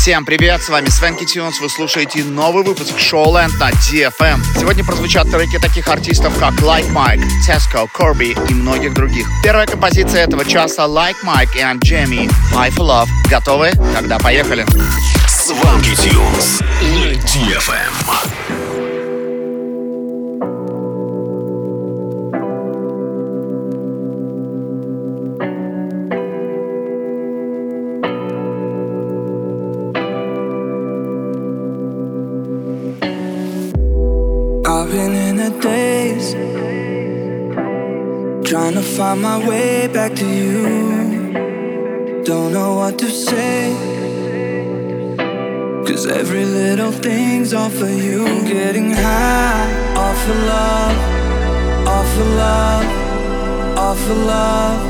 Всем привет, с вами Свенки Тюнс, вы слушаете новый выпуск Showland на DFM. Сегодня прозвучат треки таких артистов, как Like Mike, Tesco, Corby и многих других. Первая композиция этого часа Like Mike и Jamie, for Love. Готовы? Тогда поехали. Сванки Тюнс на DFM. Way back to you. Don't know what to say. Cause every little thing's all for you. I'm getting high off of love, off of love, off of love.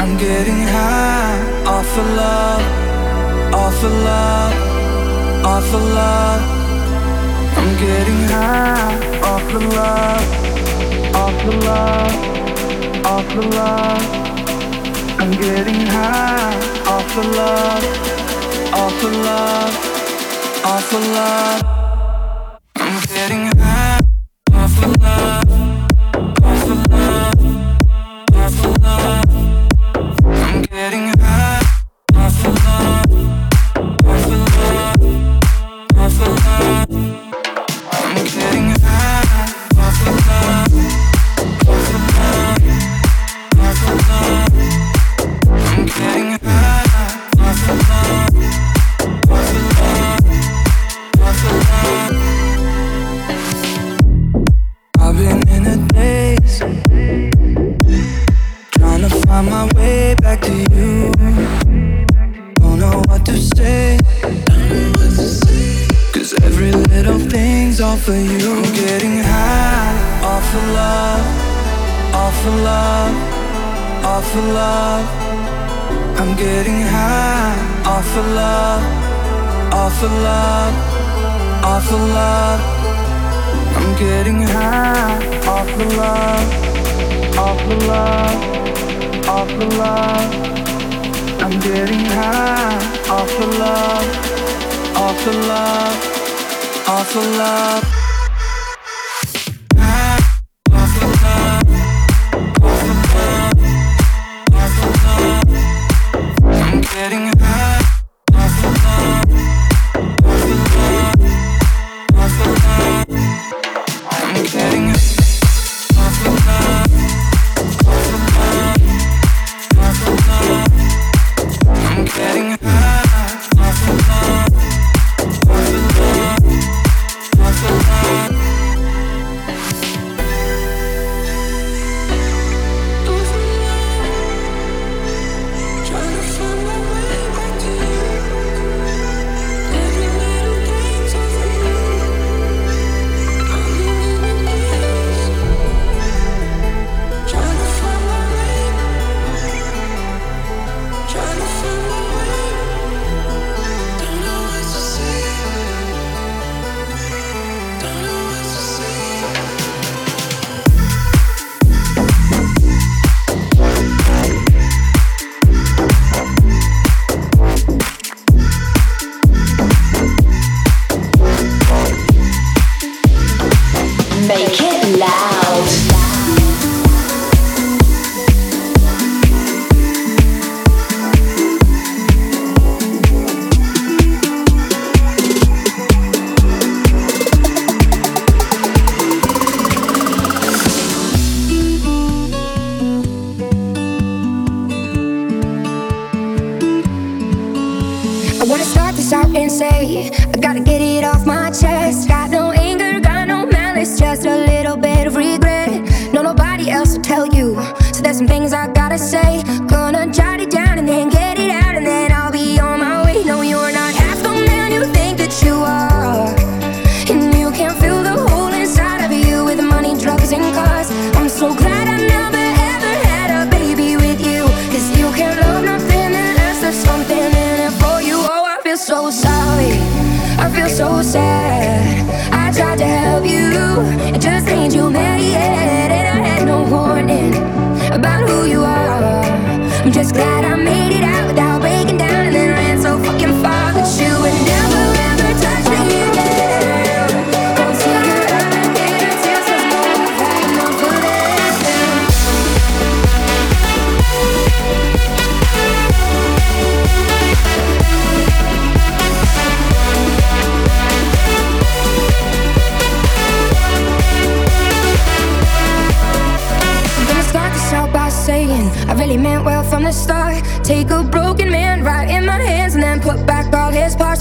I'm getting high off of love, off of love, off of love. I'm getting high off of love, off of love off of love. I'm getting high off of love, off of love, off of love. I'm getting high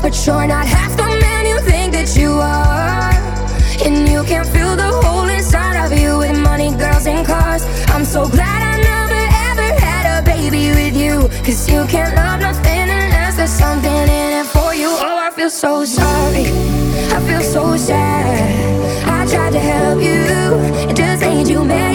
but you're not half the man you think that you are. And you can fill the hole inside of you with money, girls, and cars. I'm so glad I never ever had a baby with you. Cause you can't love nothing unless there's something in it for you. Oh, I feel so sorry. I feel so sad. I tried to help you, it just ain't you, man.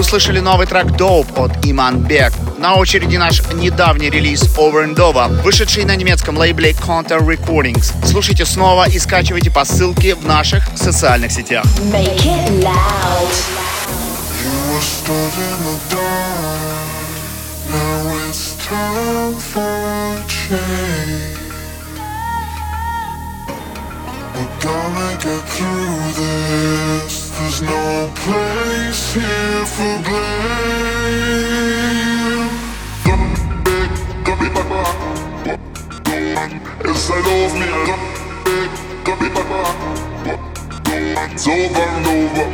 Услышали новый трек Dope от Иман Бек. На очереди наш недавний релиз Over and Over, вышедший на немецком лейбле Counter Recordings. Слушайте снова и скачивайте по ссылке в наших социальных сетях. Make it loud. You were stood in the dark, now it's time for change. We're gonna get through this. There's no place here for blame. Don't beg, don't be papa. Go on, Inside of me, Don't beg, don't be papa. Go on, It's over and over.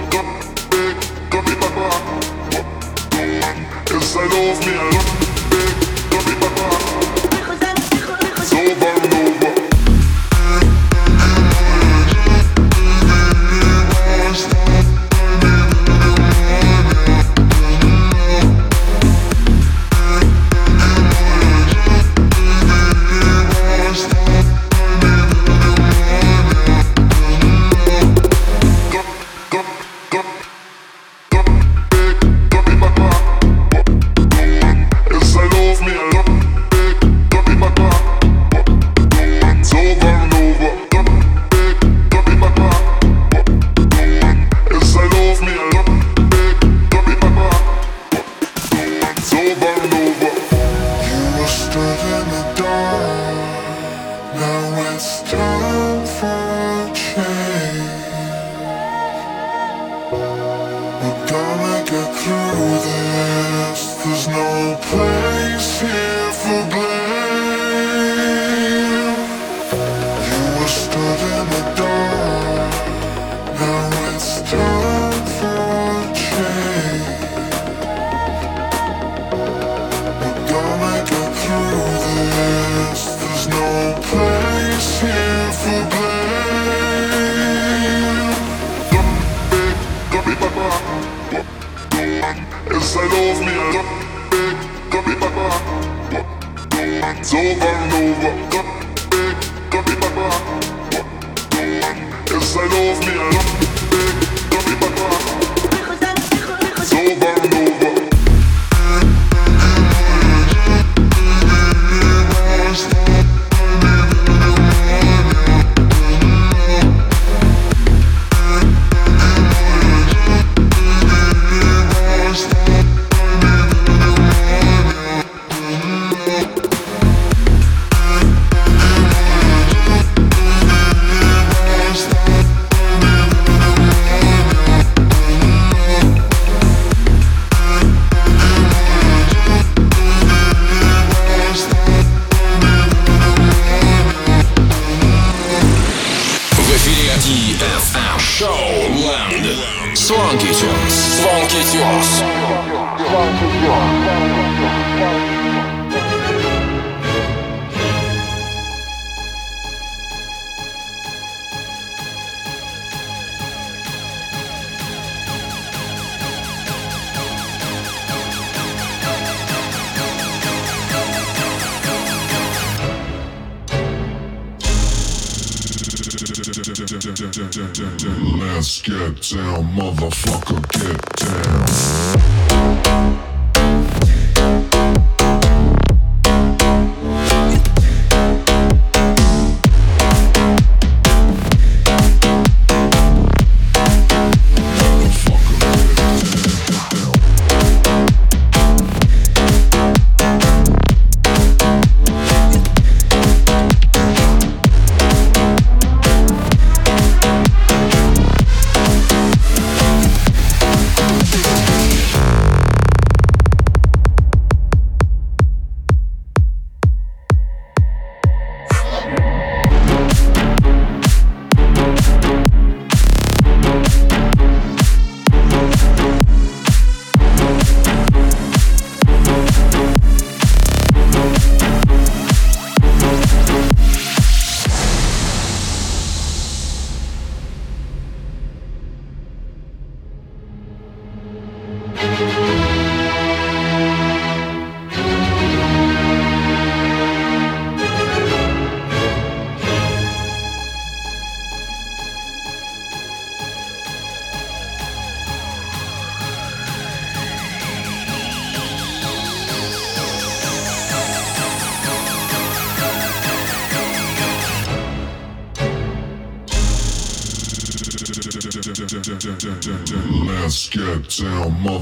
Inside of me, Don't beg, don't be papa. It's over and over. Let's get down, motherfucker, get down.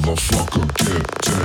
Motherfucker, get down.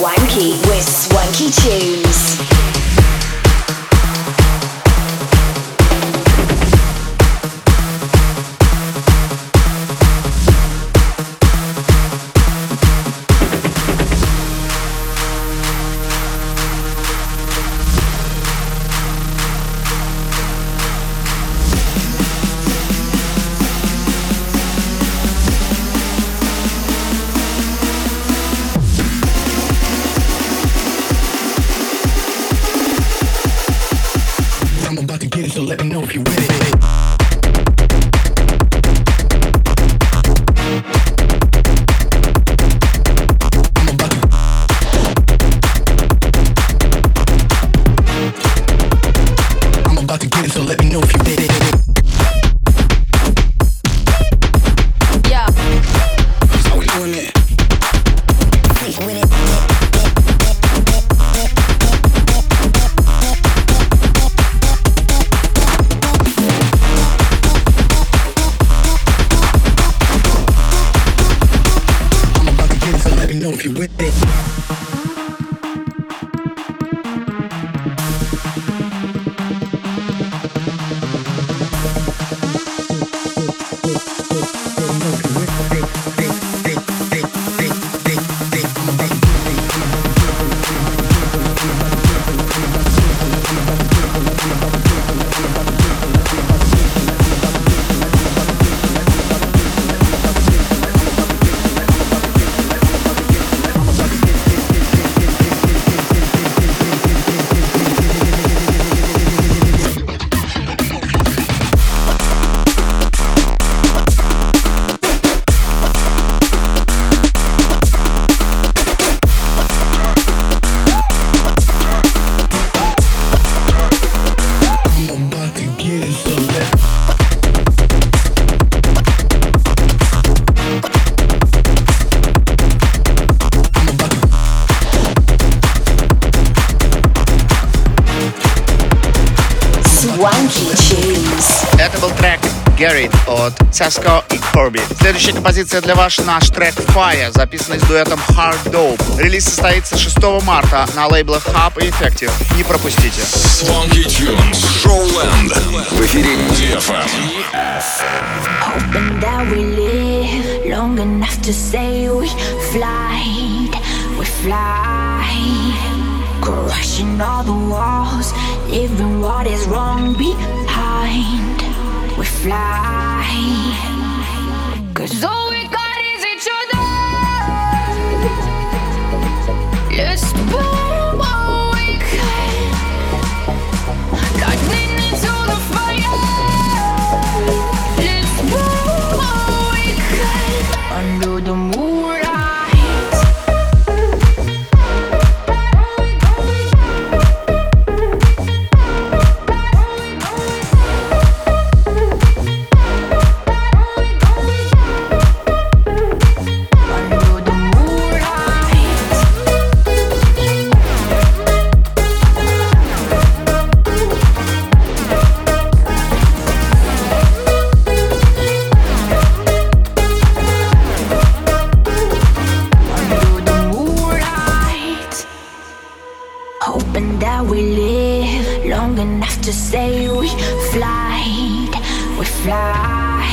Garrett Цеско и Корби. Следующая композиция для вас наш трек Fire, записанный с дуэтом Hard Dope. Релиз состоится 6 марта на лейблах Hub и Effective. Не пропустите. Swanky Tunes, Showland. В эфире DFM. Hoping that we live long enough to say we fly, we fly. Crushing all the walls, leaving what is wrong behind. We fly. Cause all enough to say we fly, we fly.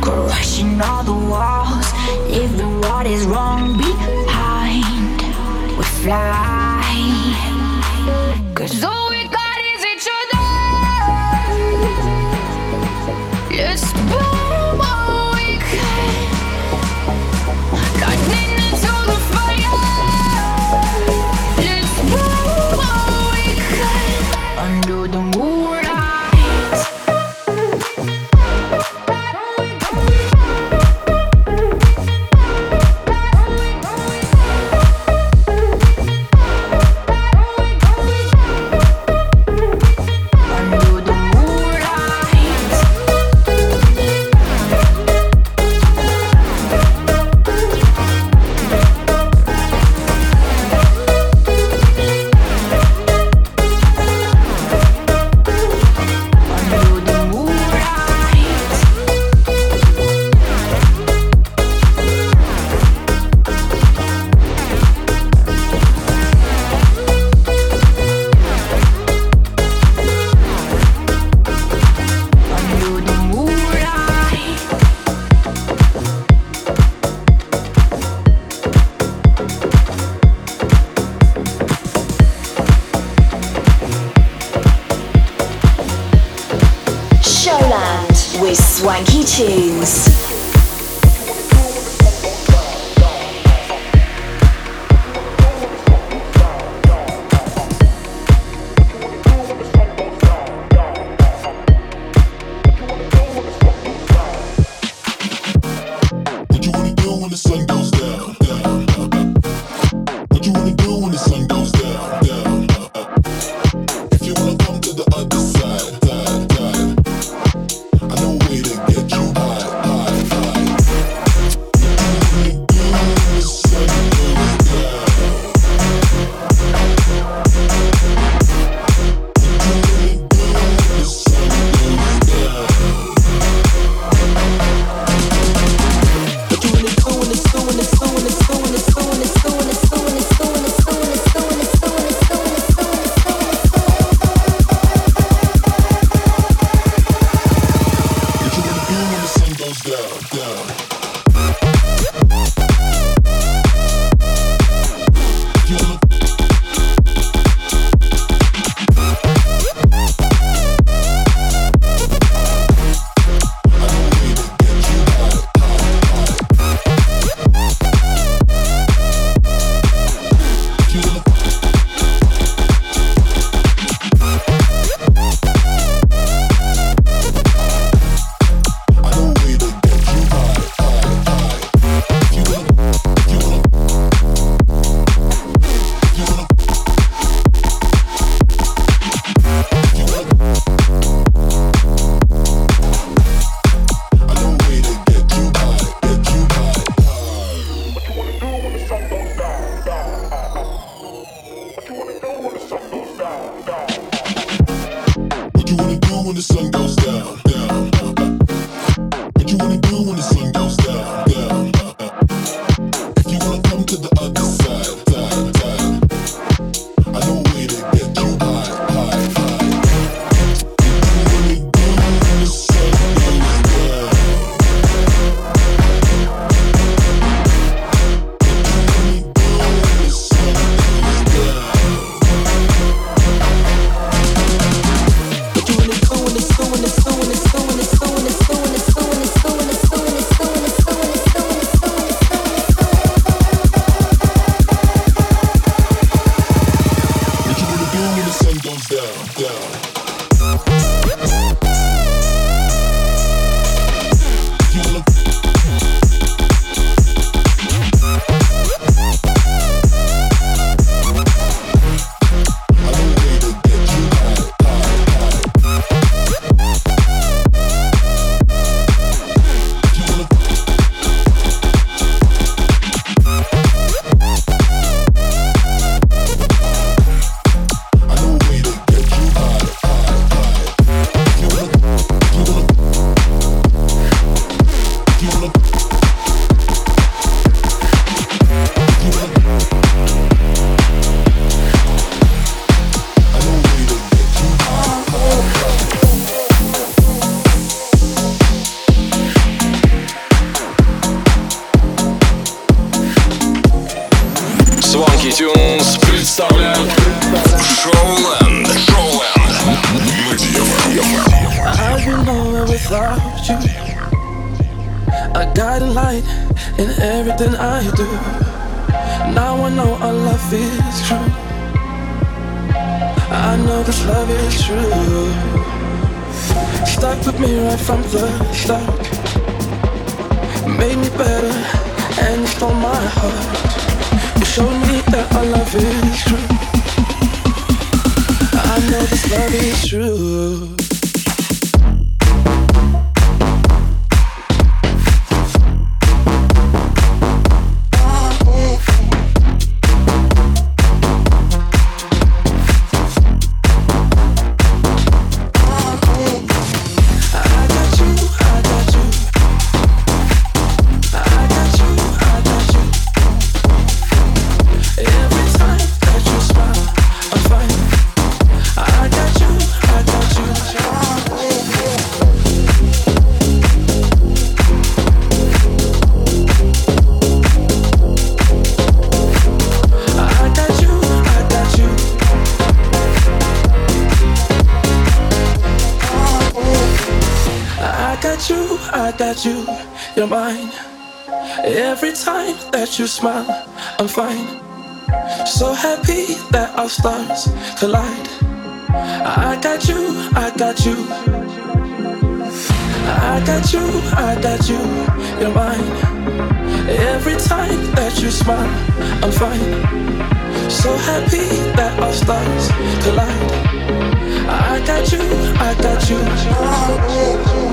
Crushing all the walls, leaving what is wrong behind. We fly. Cause all love is true. Stuck with me right from the start. Made me better and stole my heart. You showed me that our love is true. I know this love is true. You smile, I'm fine. So happy that our stars collide. I got you, I got you. I got you, I got you, you're mine. Every time that you smile, I'm fine. So happy that our stars collide. I got you, I got you.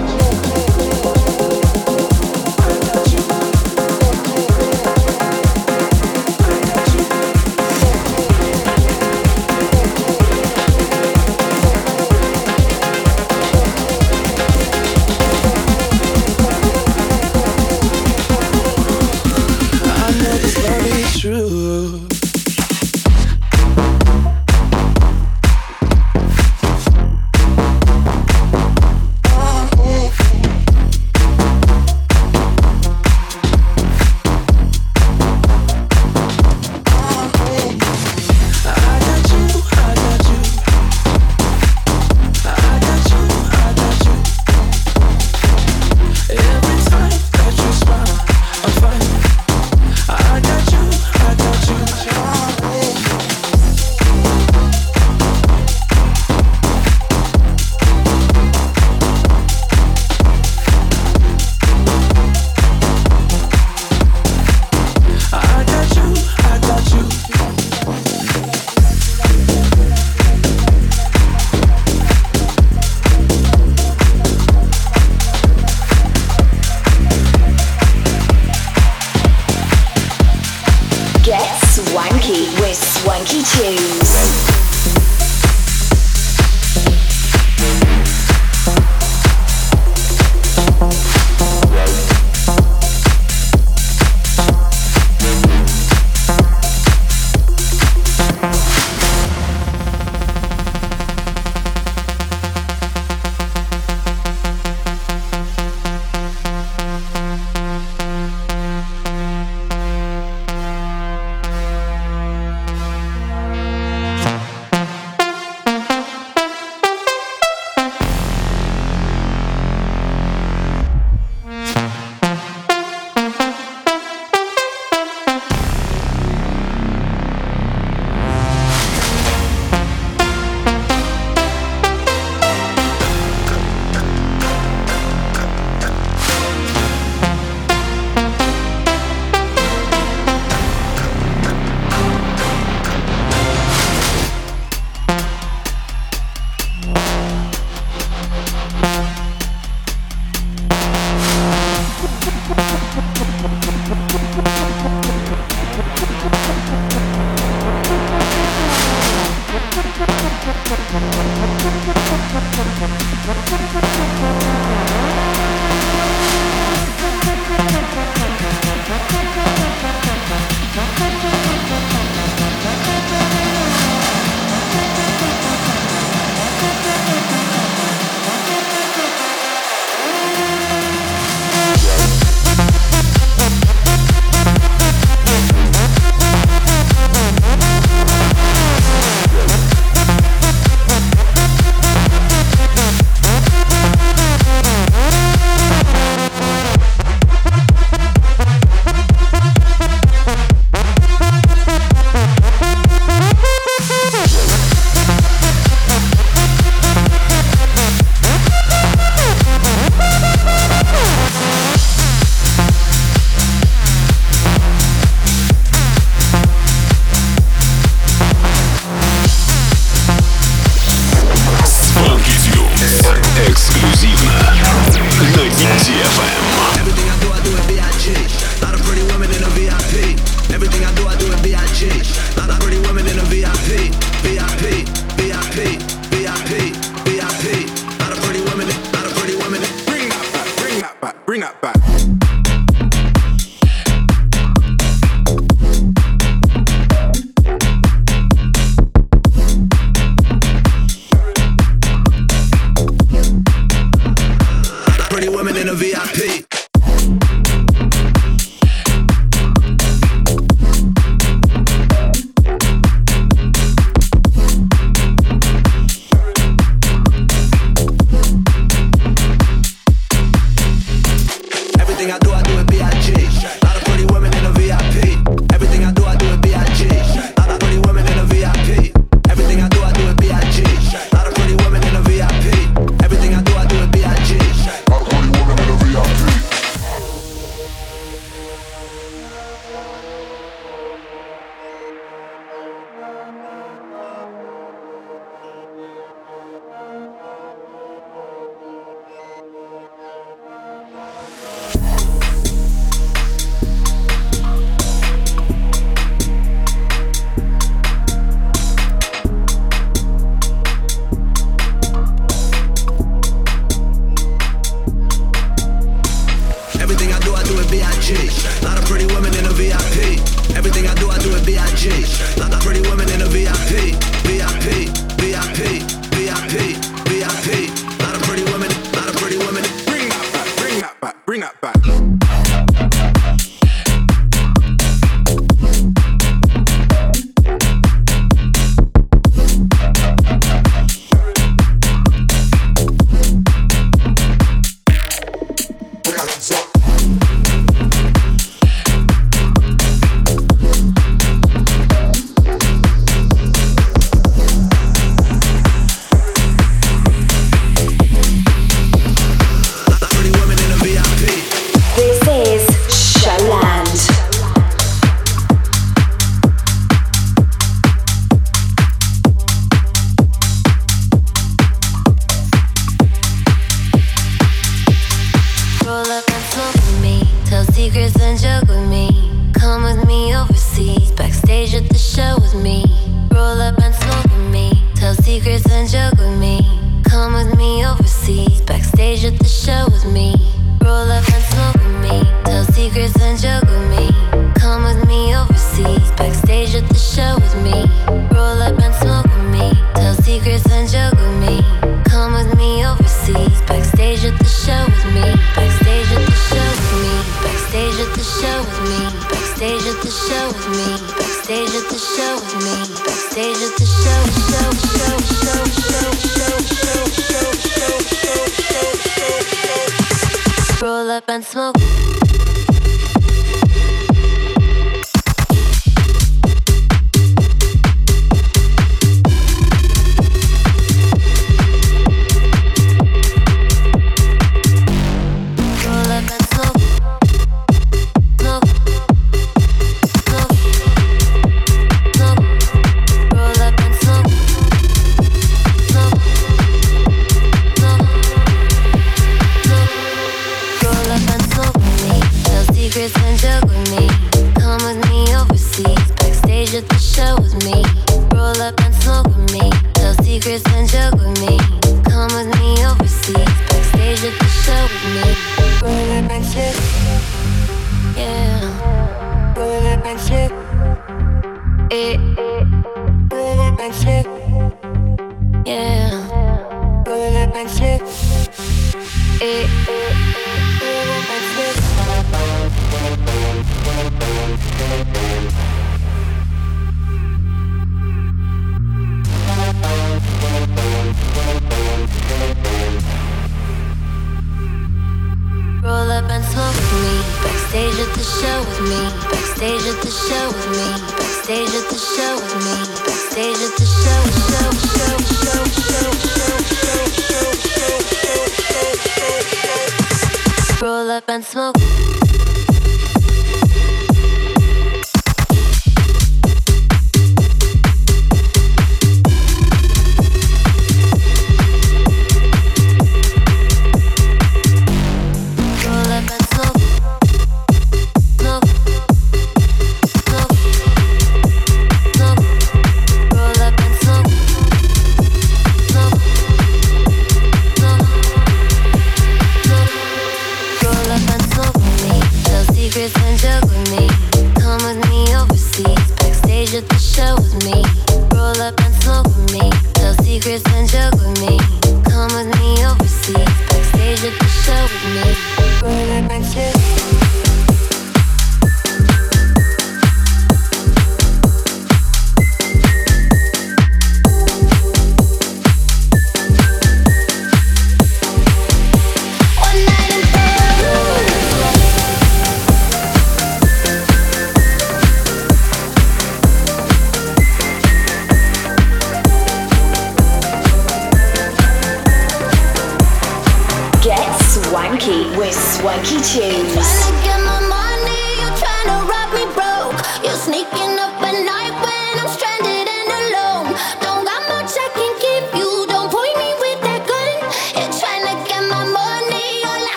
Swanky Tunes.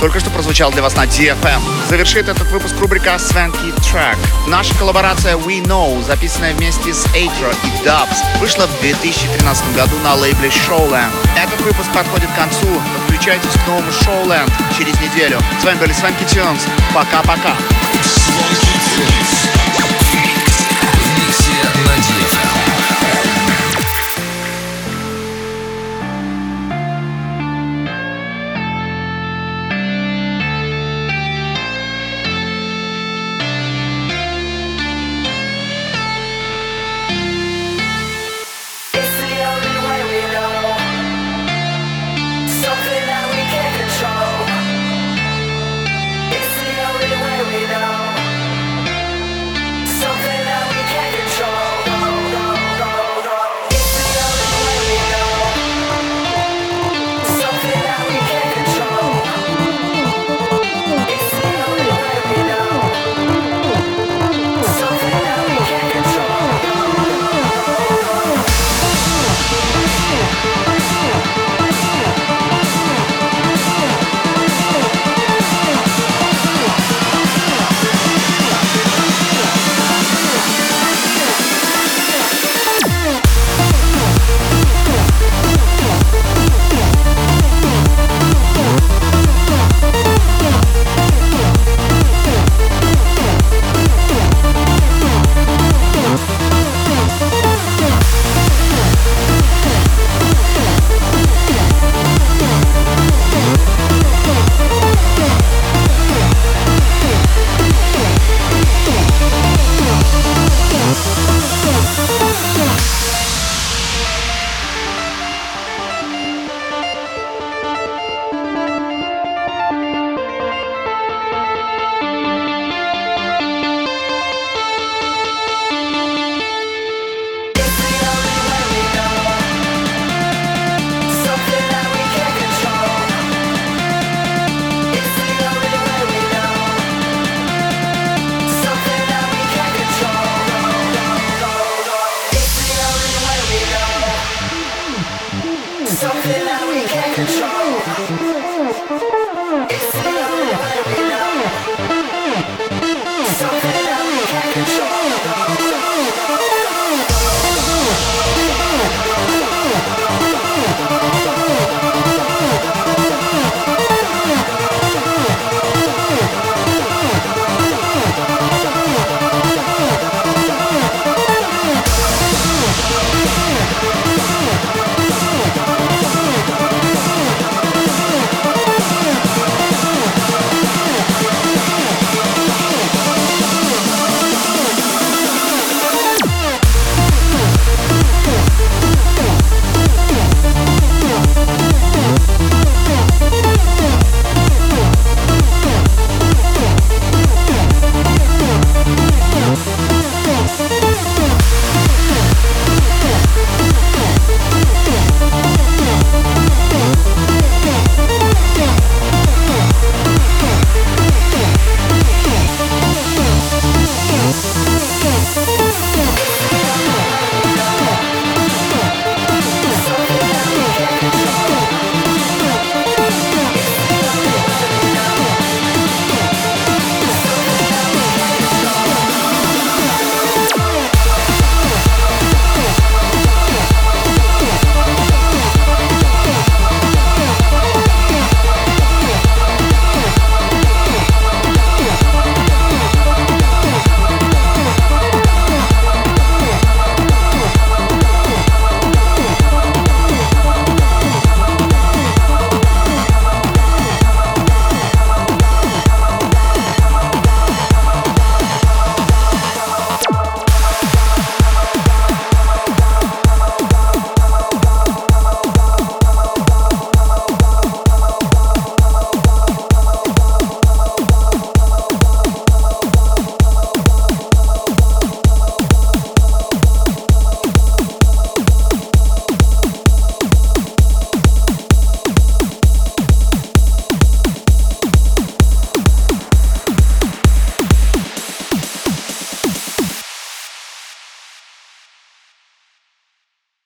Только что прозвучал для вас на DFM. Завершит этот выпуск рубрика Swanky Track. Наша коллаборация We Know, записанная вместе с Atro и Dubs, вышла в 2013 году на лейбле Showland. Этот выпуск подходит к концу. Подключайтесь к новому Showland через неделю. С вами были Swanky Tunes. Пока-пока. Swanky Tunes.